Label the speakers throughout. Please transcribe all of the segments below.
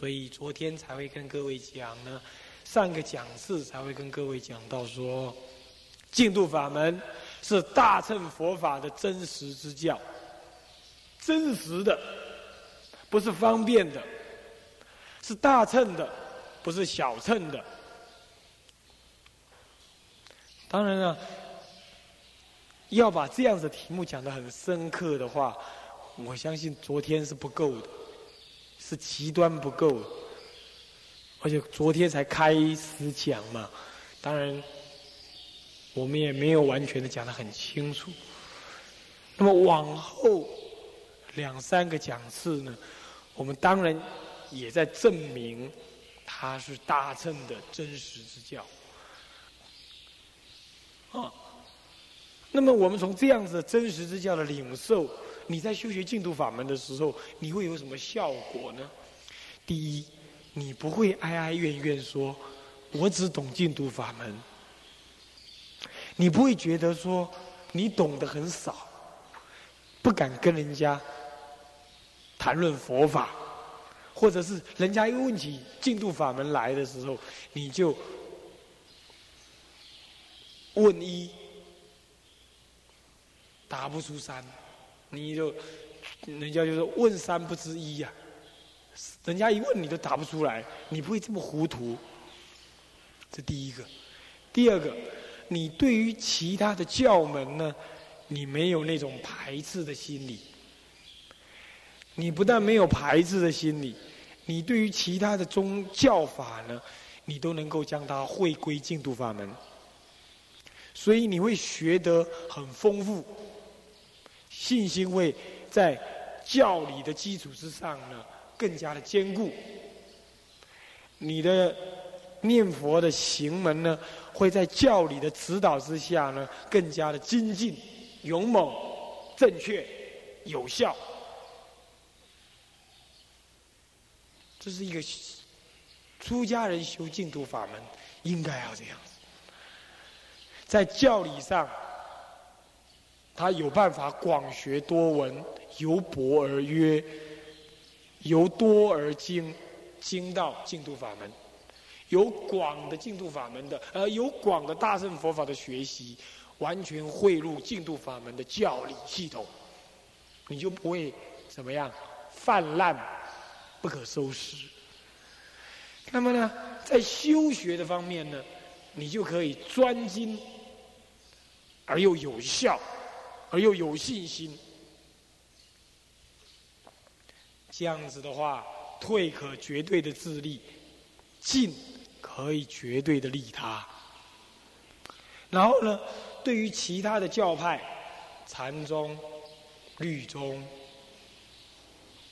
Speaker 1: 所以昨天才会跟各位讲呢，上个讲次才会跟各位讲到说，净土法门是大乘佛法的真实之教，真实的，不是方便的，是大乘的，不是小乘的。当然了，要把这样子题目讲得很深刻的话，我相信昨天是不够的，是极端不够。而且昨天才开始讲嘛，当然我们也没有完全的讲得很清楚。那么往后两三个讲次呢，我们当然也在证明它是大乘的真实之教。啊，那么我们从这样子的真实之教的领受，你在修学净土法门的时候，你会有什么效果呢？第一，你不会哀哀怨怨说，我只懂净土法门，你不会觉得说你懂得很少，不敢跟人家谈论佛法，或者是人家一问起净土法门来的时候，你就。问一答不出三，你就人家就说问三不知一呀。人家一问你都答不出来，你不会这么糊涂。这第一个，第二个，你对于其他的教门呢，你没有那种排斥的心理。你不但没有排斥的心理，你对于其他的宗教法呢，你都能够将它汇归净土法门。所以你会学得很丰富，信心会在教理的基础之上呢，更加的坚固。你的念佛的行门呢，会在教理的指导之下呢，更加的精进、勇猛、正确、有效。这是一个出家人修净土法门应该要这样。在教理上，他有办法广学多闻，由博而约，由多而精，精到净土法门，有广的净土法门的，呃，有广的大乘佛法的学习，完全汇入净土法门的教理系统，你就不会怎么样泛滥不可收拾。那么呢，在修学的方面呢，你就可以专精。而又有效，而又有信心，这样子的话，退可绝对的自立，进可以绝对的利他。然后呢，对于其他的教派，禅宗、律宗、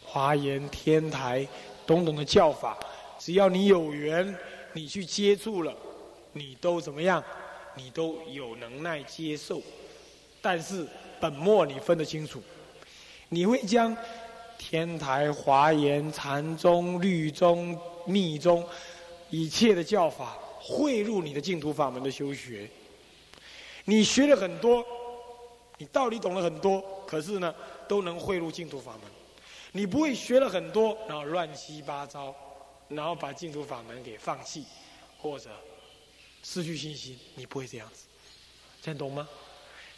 Speaker 1: 华严、天台等等的教法，只要你有缘，你去接触了，你都怎么样？你都有能耐接受，但是本末你分得清楚，你会将天台、华严、禅宗、律宗、密宗一切的教法汇入你的净土法门的修学。你学了很多，你道理懂了很多，可是呢，都能汇入净土法门。你不会学了很多，然后乱七八糟，然后把净土法门给放弃，或者。失去信心，你不会这样子，听懂吗？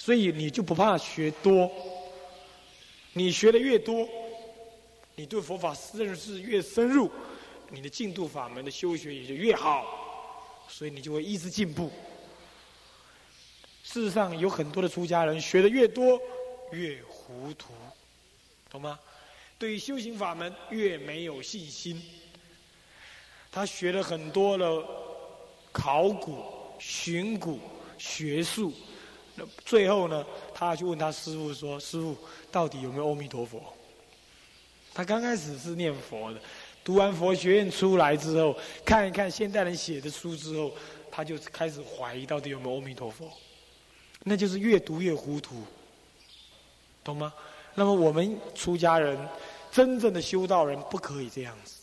Speaker 1: 所以你就不怕学多，你学的越多，你对佛法认识越深入，你的进度法门的修学也就越好，所以你就会一直进步。事实上，有很多的出家人学的越多越糊涂，懂吗？对于修行法门越没有信心，他学了很多的。考古、寻古、学术，最后呢，他去问他师傅说：“师傅，到底有没有阿弥陀佛？”他刚开始是念佛的，读完佛学院出来之后，看一看现代人写的书之后，他就开始怀疑到底有没有阿弥陀佛。那就是越读越糊涂，懂吗？那么我们出家人，真正的修道人不可以这样子，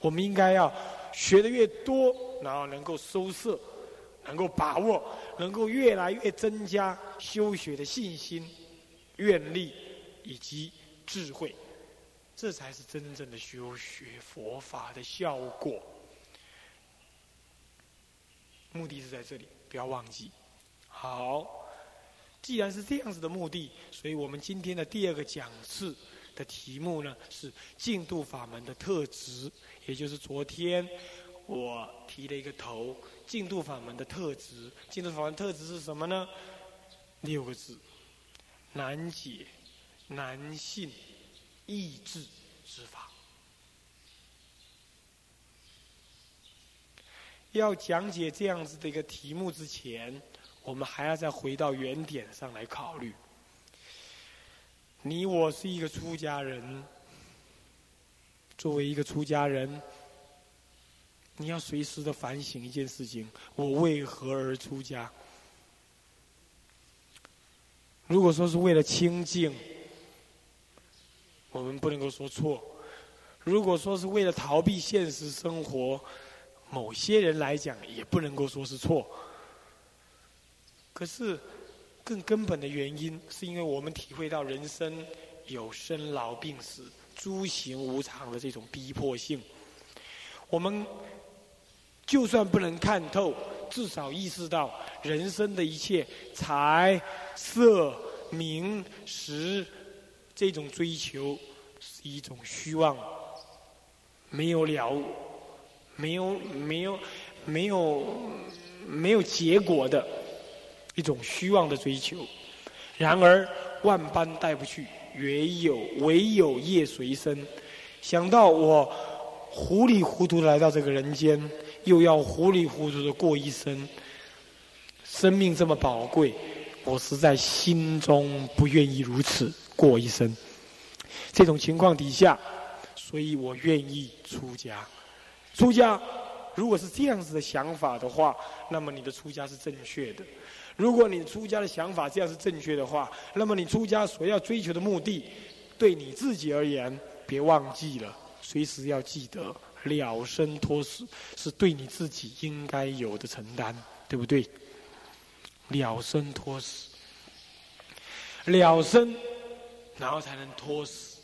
Speaker 1: 我们应该要。学的越多，然后能够收摄，能够把握，能够越来越增加修学的信心、愿力以及智慧，这才是真正的修学佛法的效果。目的是在这里，不要忘记。好，既然是这样子的目的，所以我们今天的第二个讲次的题目呢是净度法门的特质，也就是昨天我提了一个头，净度法门的特质。净度法门特质是什么呢？六个字：难解、难信、易治之法。要讲解这样子的一个题目之前，我们还要再回到原点上来考虑。你我是一个出家人，作为一个出家人，你要随时的反省一件事情：我为何而出家？如果说是为了清净，我们不能够说错；如果说是为了逃避现实生活，某些人来讲，也不能够说是错。可是，更根本的原因，是因为我们体会到人生有生老病死、诸行无常的这种逼迫性。我们就算不能看透，至少意识到人生的一切财、色、名、食这种追求是一种虚妄，没有了。没有没有没有没有结果的一种虚妄的追求，然而万般带不去，唯有唯有业随身。想到我糊里糊涂来到这个人间，又要糊里糊涂的过一生，生命这么宝贵，我实在心中不愿意如此过一生。这种情况底下，所以我愿意出家。出家，如果是这样子的想法的话，那么你的出家是正确的。如果你出家的想法这样是正确的话，那么你出家所要追求的目的，对你自己而言，别忘记了，随时要记得了生脱死是对你自己应该有的承担，对不对？了生脱死，了生，然后才能脱死。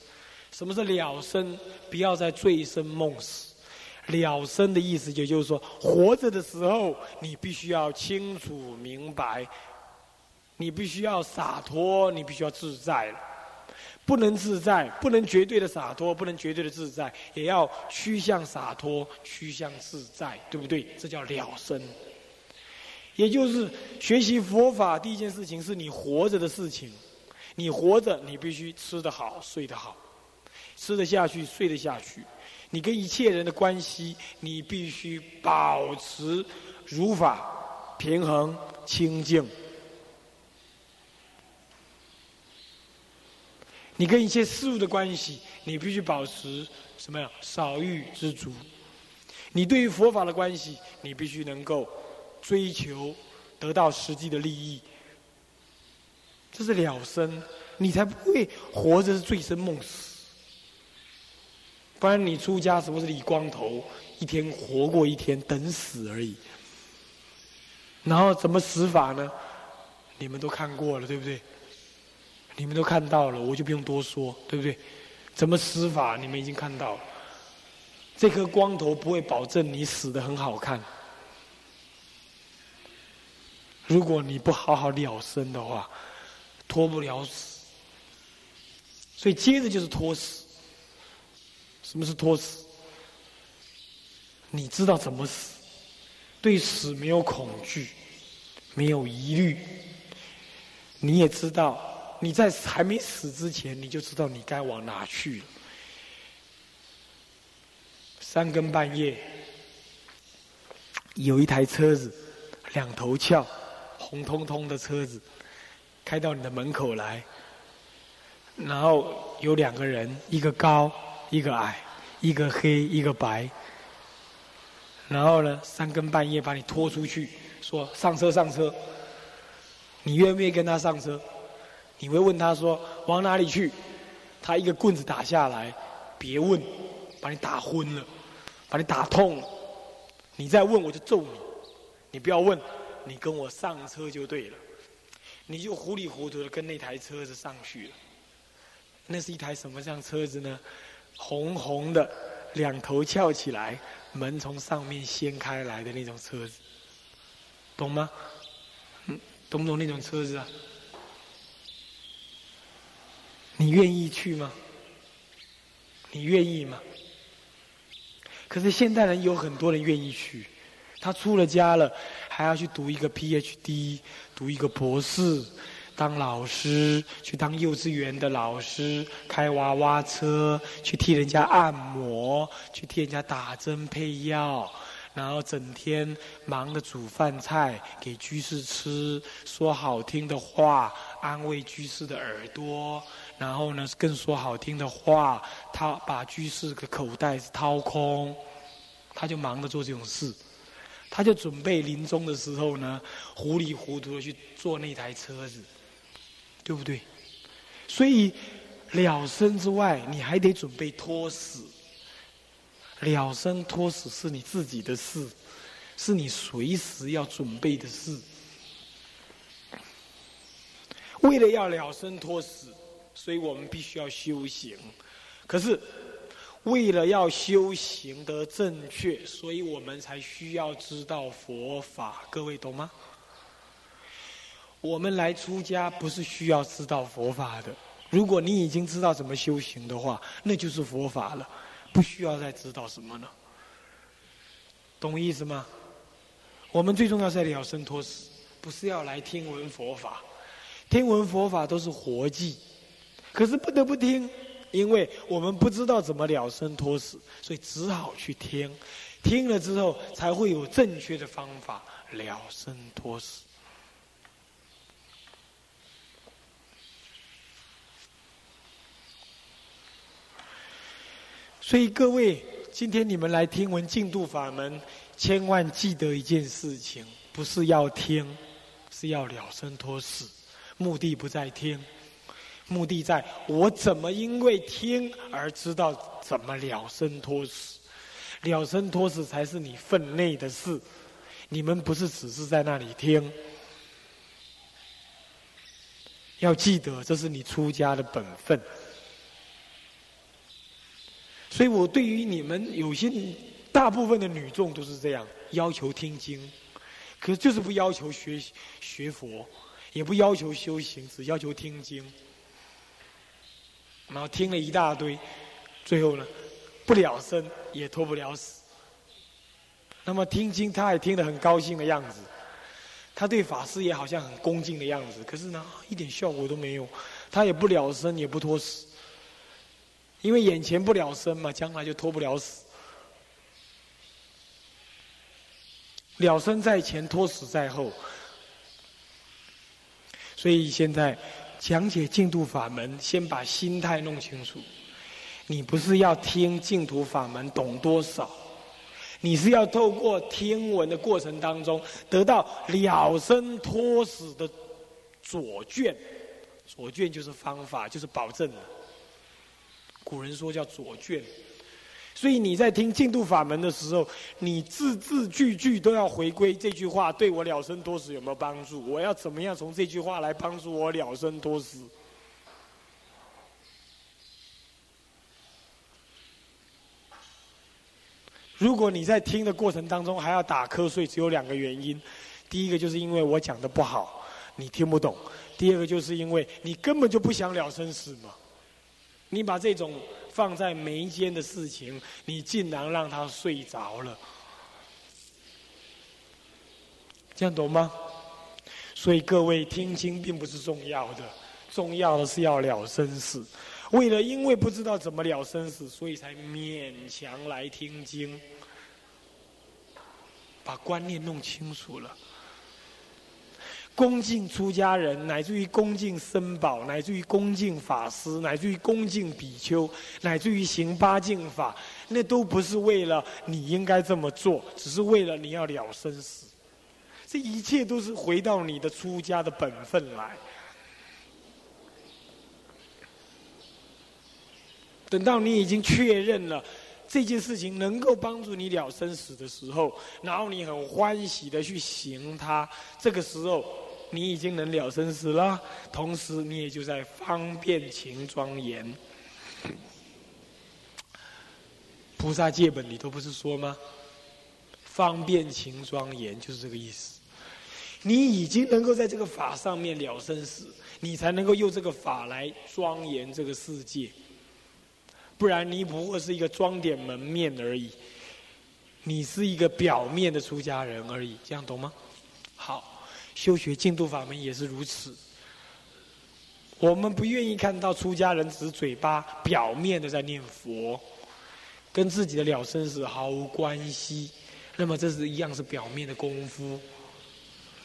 Speaker 1: 什么是了生？不要再醉生梦死。了生的意思，也就是说，活着的时候，你必须要清楚明白，你必须要洒脱，你必须要自在了。不能自在，不能绝对的洒脱，不能绝对的自在，也要趋向洒脱，趋向自在，对不对？这叫了生。也就是学习佛法，第一件事情是你活着的事情。你活着，你必须吃得好，睡得好，吃得下去，睡得下去。你跟一切人的关系，你必须保持如法、平衡、清净。你跟一切事物的关系，你必须保持什么呀？少欲知足。你对于佛法的关系，你必须能够追求得到实际的利益。这是了生，你才不会活着是醉生梦死。不然你出家什么是理光头？一天活过一天，等死而已。然后怎么死法呢？你们都看过了，对不对？你们都看到了，我就不用多说，对不对？怎么死法？你们已经看到了。这颗光头不会保证你死的很好看。如果你不好好了生的话，脱不了死。所以接着就是脱死。什么是托死？你知道怎么死？对死没有恐惧，没有疑虑。你也知道，你在还没死之前，你就知道你该往哪去了。三更半夜，有一台车子，两头翘，红彤彤的车子，开到你的门口来，然后有两个人，一个高。一个矮，一个黑，一个白。然后呢，三更半夜把你拖出去，说上车上车。你愿不愿意跟他上车？你会问他说往哪里去？他一个棍子打下来，别问，把你打昏了，把你打痛了。你再问我就揍你。你不要问，你跟我上车就对了。你就糊里糊涂的跟那台车子上去了。那是一台什么样车子呢？红红的，两头翘起来，门从上面掀开来的那种车子，懂吗？嗯，懂不懂那种车子啊？你愿意去吗？你愿意吗？可是现代人有很多人愿意去，他出了家了，还要去读一个 PhD，读一个博士。当老师，去当幼稚园的老师，开娃娃车，去替人家按摩，去替人家打针配药，然后整天忙着煮饭菜给居士吃，说好听的话安慰居士的耳朵，然后呢更说好听的话，他把居士的口袋掏空，他就忙着做这种事，他就准备临终的时候呢糊里糊涂的去坐那台车子。对不对？所以了生之外，你还得准备托死。了生托死是你自己的事，是你随时要准备的事。为了要了生托死，所以我们必须要修行。可是为了要修行得正确，所以我们才需要知道佛法。各位懂吗？我们来出家不是需要知道佛法的。如果你已经知道怎么修行的话，那就是佛法了，不需要再知道什么了。懂意思吗？我们最重要是了生脱死，不是要来听闻佛法。听闻佛法都是活计，可是不得不听，因为我们不知道怎么了生脱死，所以只好去听。听了之后，才会有正确的方法了生脱死。所以各位，今天你们来听闻净土法门，千万记得一件事情：不是要听，是要了生脱死。目的不在听，目的在我怎么因为听而知道怎么了生脱死。了生脱死才是你分内的事。你们不是只是在那里听，要记得这是你出家的本分。所以我对于你们有些大部分的女众都是这样要求听经，可是就是不要求学学佛，也不要求修行，只要求听经。然后听了一大堆，最后呢，不了生也脱不了死。那么听经他也听得很高兴的样子，他对法师也好像很恭敬的样子，可是呢一点效果都没有，他也不了生也不脱死。因为眼前不了生嘛，将来就脱不了死。了生在前，脱死在后。所以现在讲解净土法门，先把心态弄清楚。你不是要听净土法门懂多少，你是要透过听闻的过程当中，得到了生脱死的左卷。左卷就是方法，就是保证的。古人说叫左卷，所以你在听净土法门的时候，你字字句句都要回归这句话对我了生多死有没有帮助？我要怎么样从这句话来帮助我了生多死？如果你在听的过程当中还要打瞌睡，只有两个原因：第一个就是因为我讲的不好，你听不懂；第二个就是因为你根本就不想了生死嘛。你把这种放在眉间的事情，你竟然让他睡着了，这样懂吗？所以各位听经并不是重要的，重要的是要了生死。为了因为不知道怎么了生死，所以才勉强来听经，把观念弄清楚了。恭敬出家人，乃至于恭敬僧宝，乃至于恭敬法师，乃至于恭敬比丘，乃至于行八敬法，那都不是为了你应该这么做，只是为了你要了生死。这一切都是回到你的出家的本分来。等到你已经确认了这件事情能够帮助你了生死的时候，然后你很欢喜的去行它，这个时候。你已经能了生死了，同时你也就在方便情庄严。菩萨戒本里头不是说吗？方便情庄严就是这个意思。你已经能够在这个法上面了生死，你才能够用这个法来庄严这个世界。不然你不过是一个装点门面而已，你是一个表面的出家人而已，这样懂吗？好，修学净土法门也是如此。我们不愿意看到出家人只是嘴巴表面的在念佛，跟自己的了生死毫无关系。那么这是一样是表面的功夫，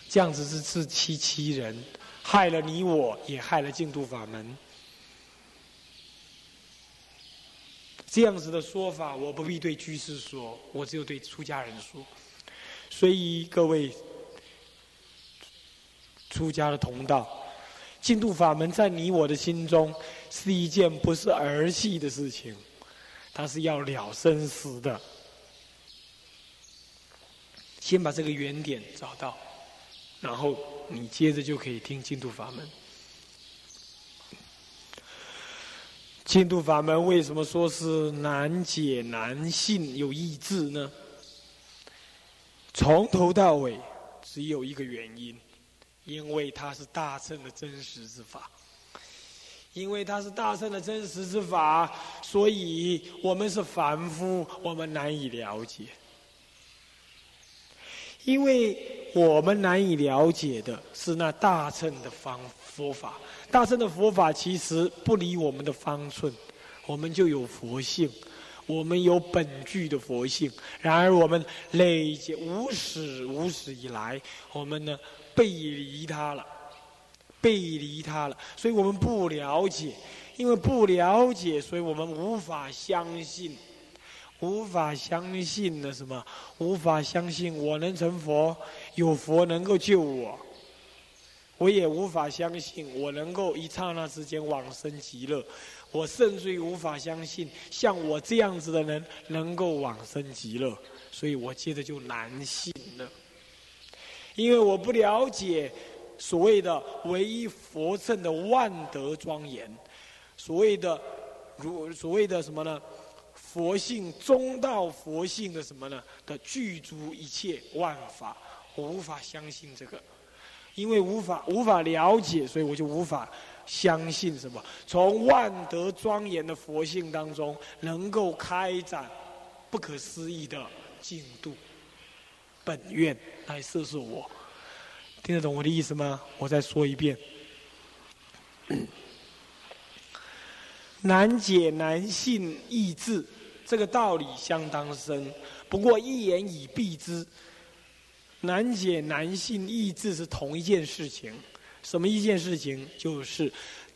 Speaker 1: 这样子是自欺欺人，害了你我也害了净土法门。这样子的说法，我不必对居士说，我只有对出家人说。所以各位出家的同道，净土法门在你我的心中是一件不是儿戏的事情，它是要了生死的。先把这个原点找到，然后你接着就可以听净土法门。净土法门为什么说是难解难信有意志呢？从头到尾只有一个原因，因为它是大圣的真实之法。因为它是大圣的真实之法，所以我们是凡夫，我们难以了解。因为我们难以了解的是那大乘的方佛法。大乘的佛法其实不离我们的方寸，我们就有佛性，我们有本具的佛性。然而我们累积无始无始以来，我们呢背离他了，背离他了，所以我们不了解，因为不了解，所以我们无法相信，无法相信的什么？无法相信我能成佛，有佛能够救我。我也无法相信我能够一刹那之间往生极乐，我甚至于无法相信像我这样子的人能够往生极乐，所以我接着就难信了。因为我不了解所谓的唯一佛圣的万德庄严，所谓的如所谓的什么呢？佛性中道佛性的什么呢？的具足一切万法，我无法相信这个。因为无法无法了解，所以我就无法相信什么。从万德庄严的佛性当中，能够开展不可思议的进度。本愿来摄受我，听得懂我的意思吗？我再说一遍：难解难信易智，这个道理相当深。不过一言以蔽之。难解难信意志是同一件事情，什么一件事情？就是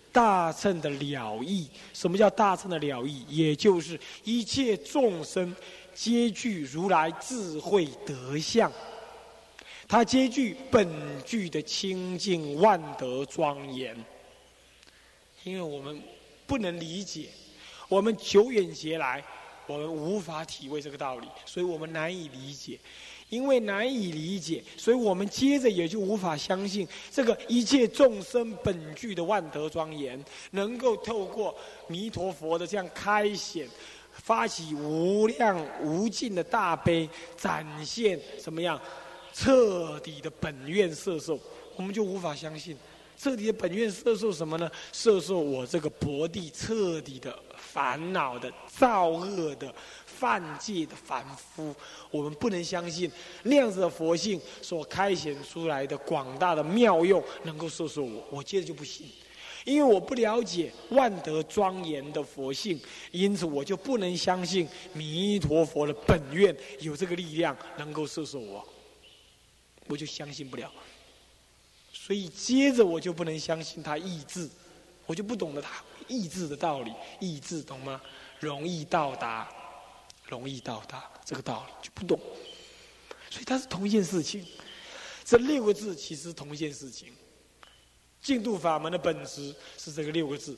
Speaker 1: 大乘的了义。什么叫大乘的了义？也就是一切众生皆具如来智慧德相，它皆具本具的清净万德庄严。因为我们不能理解，我们久远劫来，我们无法体会这个道理，所以我们难以理解。因为难以理解，所以我们接着也就无法相信这个一切众生本具的万德庄严，能够透过弥陀佛的这样开显，发起无量无尽的大悲，展现什么样彻底的本愿摄受，我们就无法相信彻底的本愿摄受什么呢？摄受我这个薄地彻底的烦恼的造恶的。犯戒的凡夫，我们不能相信那样子的佛性所开显出来的广大的妙用能够摄受我，我接着就不信，因为我不了解万德庄严的佛性，因此我就不能相信弥陀佛的本愿有这个力量能够摄受我，我就相信不了，所以接着我就不能相信他意志，我就不懂得他意志的道理，意志懂吗？容易到达。容易到达这个道理就不懂，所以它是同一件事情。这六个字其实同一件事情。净土法门的本质是这个六个字，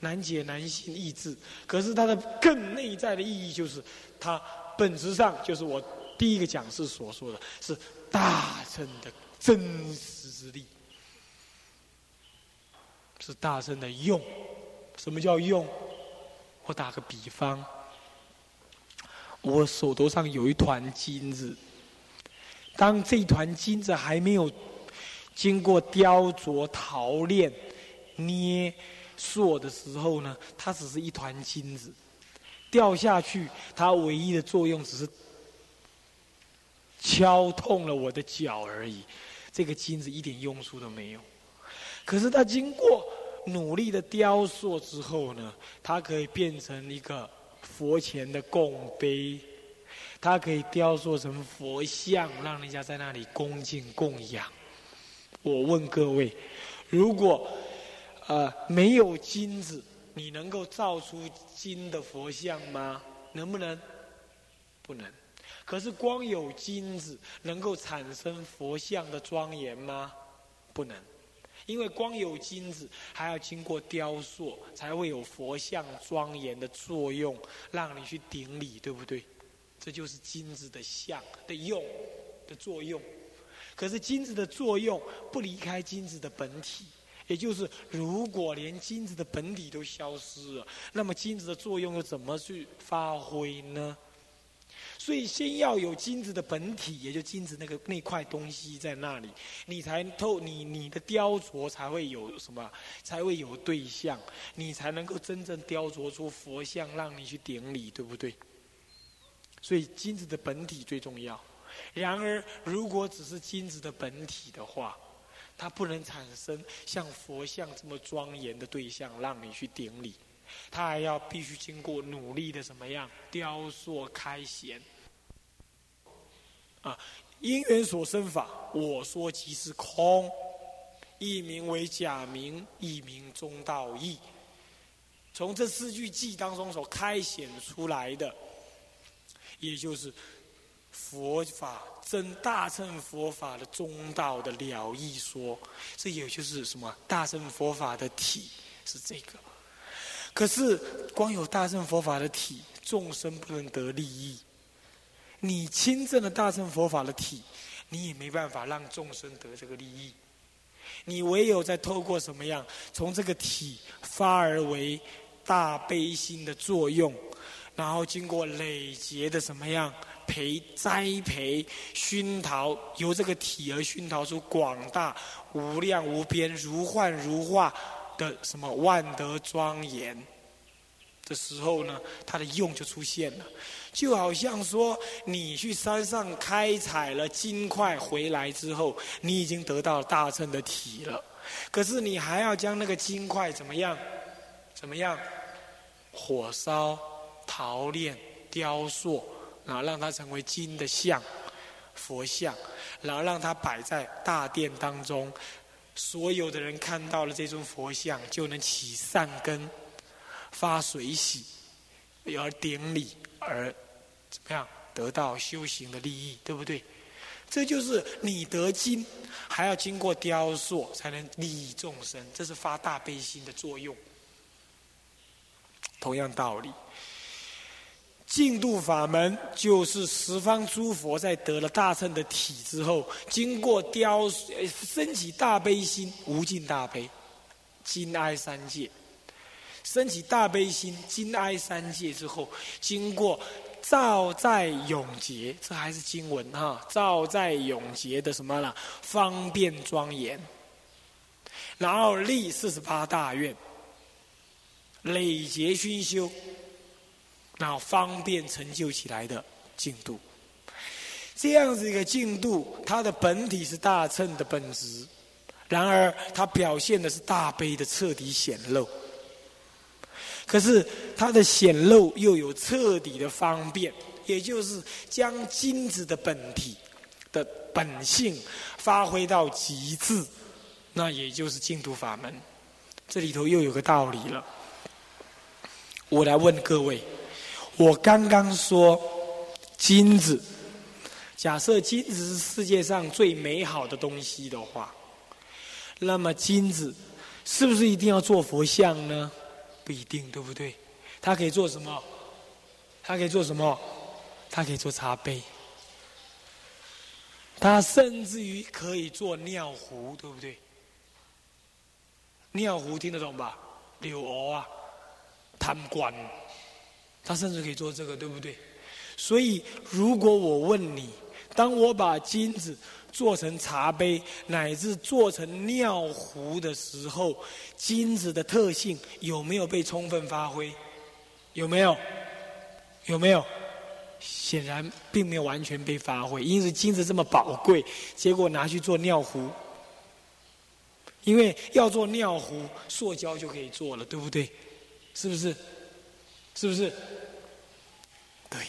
Speaker 1: 难解难信易治。可是它的更内在的意义就是，它本质上就是我第一个讲师所说的是大乘的真实之力，是大乘的用。什么叫用？我打个比方。我手头上有一团金子。当这团金子还没有经过雕琢、陶炼、捏塑的时候呢，它只是一团金子。掉下去，它唯一的作用只是敲痛了我的脚而已。这个金子一点用处都没有。可是它经过努力的雕塑之后呢，它可以变成一个佛前的供杯，它可以雕塑成佛像，让人家在那里恭敬供养。我问各位，如果呃没有金子？你能够造出金的佛像吗？能不能？不能。可是光有金子能够产生佛像的庄严吗？不能。因为光有金子还要经过雕塑，才会有佛像庄严的作用，让你去顶礼，对不对？这就是金子的像的用的作用。可是金子的作用不离开金子的本体。也就是，如果连金子的本体都消失了，那么金子的作用又怎么去发挥呢？所以，先要有金子的本体，也就金子那个那块东西在那里，你才透你你的雕琢才会有什么，才会有对象，你才能够真正雕琢出佛像，让你去顶礼，对不对？所以，金子的本体最重要。然而，如果只是金子的本体的话，它不能产生像佛像这么庄严的对象让你去顶礼，它还要必须经过努力的怎么样雕塑开显。啊，因缘所生法，我说即是空，一名为假名，一名中道义。从这四句偈当中所开显出来的，也就是佛法。真大乘佛法的中道的了义说，这也就是什么？大乘佛法的体是这个。可是光有大乘佛法的体，众生不能得利益。你亲证了大乘佛法的体，你也没办法让众生得这个利益。你唯有在透过什么样，从这个体发而为大悲心的作用，然后经过累劫的什么样？培栽培熏陶，由这个体而熏陶出广大无量无边如幻如化的什么万德庄严的时候呢，它的用就出现了。就好像说，你去山上开采了金块回来之后，你已经得到大乘的体了。可是你还要将那个金块怎么样？怎么样？火烧、陶炼、雕塑。然后让它成为金的像，佛像，然后让它摆在大殿当中，所有的人看到了这尊佛像，就能起善根，发水喜，而顶礼，而怎么样得到修行的利益，对不对？这就是你得金，还要经过雕塑才能利益众生，这是发大悲心的作用。同样道理。净度法门就是十方诸佛在得了大乘的体之后，经过雕升起大悲心，无尽大悲，金哀三界，升起大悲心，金哀三界之后，经过照在永劫，这还是经文哈，照在永劫的什么了？方便庄严，然后立四十八大愿，累劫熏修。那方便成就起来的进度，这样子一个进度，它的本体是大乘的本质，然而它表现的是大悲的彻底显露。可是它的显露又有彻底的方便，也就是将金子的本体的本性发挥到极致，那也就是净土法门。这里头又有个道理了，我来问各位。我刚刚说金子，假设金子是世界上最美好的东西的话，那么金子是不是一定要做佛像呢？不一定，对不对？它可以做什么？它可以做什么？它可以做茶杯，它甚至于可以做尿壶，对不对？尿壶听得懂吧？柳藕啊，贪官。他甚至可以做这个，对不对？所以，如果我问你，当我把金子做成茶杯，乃至做成尿壶的时候，金子的特性有没有被充分发挥？有没有？有没有？显然并没有完全被发挥。因此，金子这么宝贵，结果拿去做尿壶，因为要做尿壶，塑胶就可以做了，对不对？是不是？是不是？对。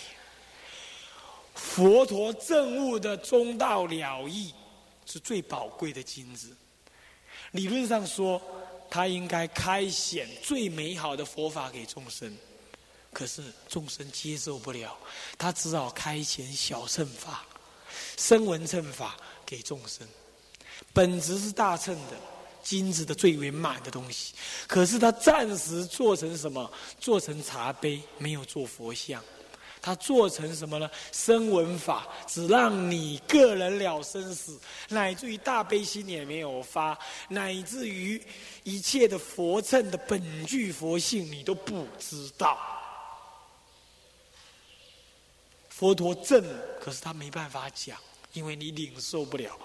Speaker 1: 佛陀证悟的中道了义，是最宝贵的金子。理论上说，他应该开显最美好的佛法给众生，可是众生接受不了，他只好开显小乘法、声闻乘法给众生。本质是大乘的金子的最圆满的东西，可是他暂时做成什么？做成茶杯，没有做佛像。他做成什么呢？声闻法，只让你个人了生死，乃至于大悲心也没有发，乃至于一切的佛乘的本具佛性，你都不知道。佛陀证，可是他没办法讲，因为你领受不了。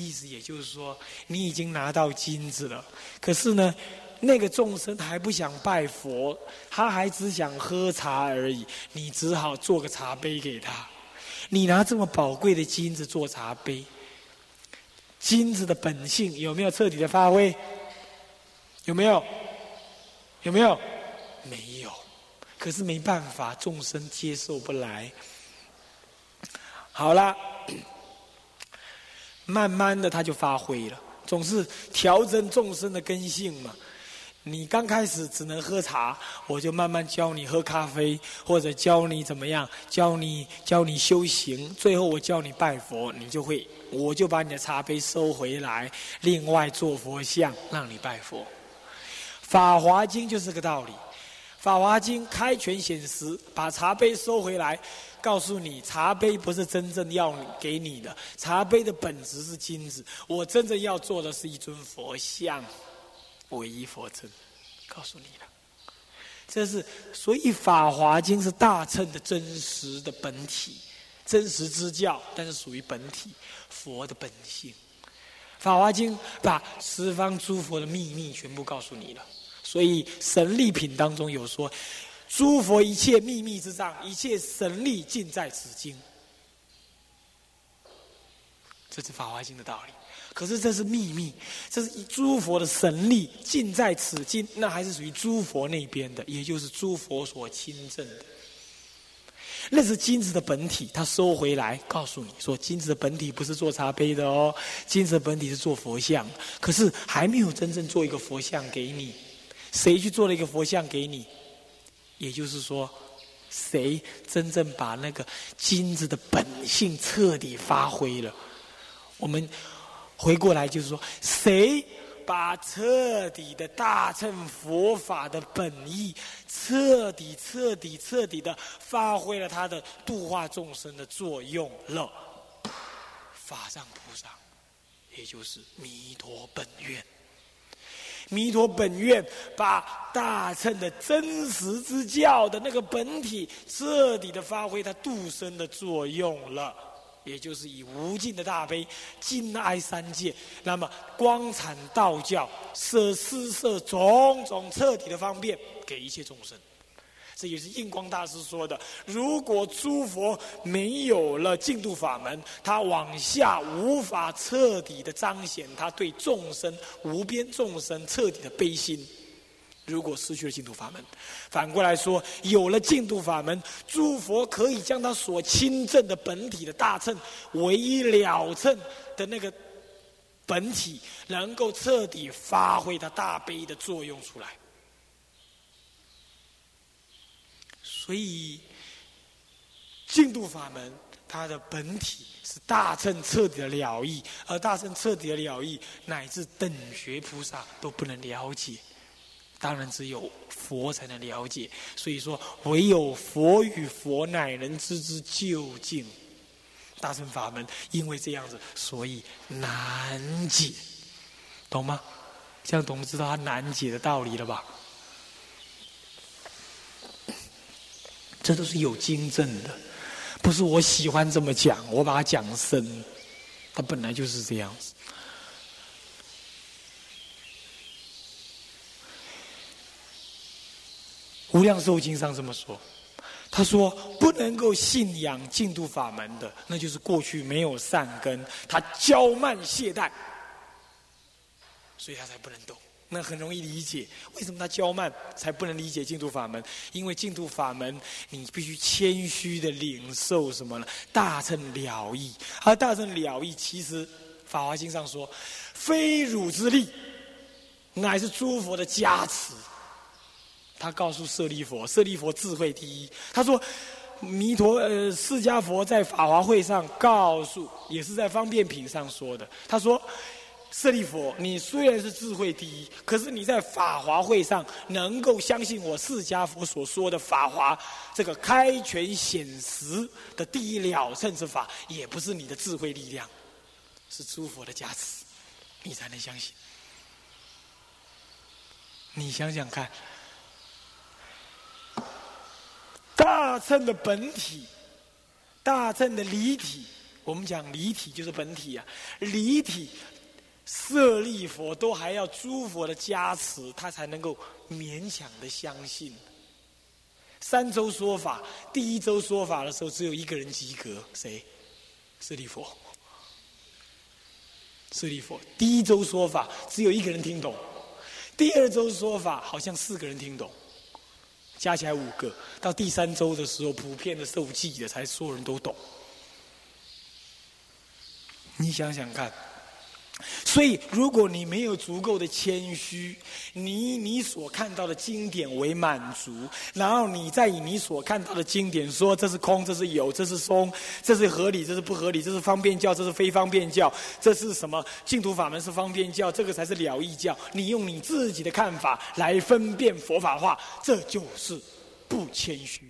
Speaker 1: 意思也就是说，你已经拿到金子了，可是呢？那个众生还不想拜佛，他还只想喝茶而已。你只好做个茶杯给他。你拿这么宝贵的金子做茶杯，金子的本性有没有彻底的发挥？有没有？有没有？没有。可是没办法，众生接受不来。好了，慢慢的他就发挥了，总是调整众生的根性嘛。你刚开始只能喝茶，我就慢慢教你喝咖啡，或者教你怎么样，教你教你修行，最后我教你拜佛，你就会，我就把你的茶杯收回来，另外做佛像让你拜佛。法华经就是这个道理，法华经开权显实，把茶杯收回来，告诉你茶杯不是真正要给你的，茶杯的本质是金子，我真正要做的是一尊佛像。唯一佛真，告诉你了，这是所以《法华经》是大乘的真实的本体，真实之教，但是属于本体佛的本性。《法华经》把十方诸佛的秘密全部告诉你了，所以神力品当中有说，诸佛一切秘密之藏，一切神力尽在此经。这是《法华经》的道理。可是这是秘密，这是诸佛的神力尽在此经，那还是属于诸佛那边的，也就是诸佛所亲证的。那是金子的本体，他收回来，告诉你说，金子的本体不是做茶杯的哦，金子的本体是做佛像。可是还没有真正做一个佛像给你，谁去做了一个佛像给你？也就是说，谁真正把那个金子的本性彻底发挥了？我们。回过来就是说，谁把彻底的大乘佛法的本意，彻底、彻底、彻底的发挥了他的度化众生的作用了？法藏菩萨，也就是弥陀本愿。弥陀本愿把大乘的真实之教的那个本体，彻底的发挥它度身的作用了。也就是以无尽的大悲，尽哀三界，那么光产道教，舍施舍种种彻底的方便给一切众生。这也是印光大师说的：如果诸佛没有了净土法门，他往下无法彻底的彰显他对众生无边众生彻底的悲心。如果失去了净土法门，反过来说，有了净土法门，诸佛可以将他所亲证的本体的大乘、唯一了称的那个本体，能够彻底发挥他大悲的作用出来。所以，净土法门它的本体是大乘彻底的了义，而大乘彻底的了义，乃至等学菩萨都不能了解。当然，只有佛才能了解。所以说，唯有佛与佛乃能知之究竟。大乘法门，因为这样子，所以难解，懂吗？这样懂知道它难解的道理了吧？这都是有经证的。不是我喜欢这么讲，我把它讲深，它本来就是这样子。无量寿经上这么说，他说不能够信仰净土法门的，那就是过去没有善根，他骄慢懈怠，所以他才不能懂。那很容易理解，为什么他骄慢才不能理解净土法门？因为净土法门，你必须谦虚的领受什么呢？大乘了义，而大乘了义，其实《法华经》上说，非汝之力，乃是诸佛的加持。他告诉舍利佛，舍利佛智慧第一。他说，弥陀呃，释迦佛在法华会上告诉，也是在方便品上说的。他说，舍利佛，你虽然是智慧第一，可是你在法华会上能够相信我释迦佛所说的法华这个开权显实的第一了胜之法，也不是你的智慧力量，是诸佛的加持，你才能相信。你想想看。大乘的本体，大乘的离体，我们讲离体就是本体啊。离体，舍利佛都还要诸佛的加持，他才能够勉强的相信。三周说法，第一周说法的时候，只有一个人及格，谁？舍利佛。舍利佛，第一周说法只有一个人听懂，第二周说法好像四个人听懂。加起来五个，到第三周的时候，普遍的受记的才所有人都懂。你想想看。所以，如果你没有足够的谦虚，你以你所看到的经典为满足，然后你再以你所看到的经典说这是空，这是有，这是松，这是合理，这是不合理，这是方便教，这是非方便教，这是什么净土法门是方便教，这个才是了义教。你用你自己的看法来分辨佛法话，这就是不谦虚。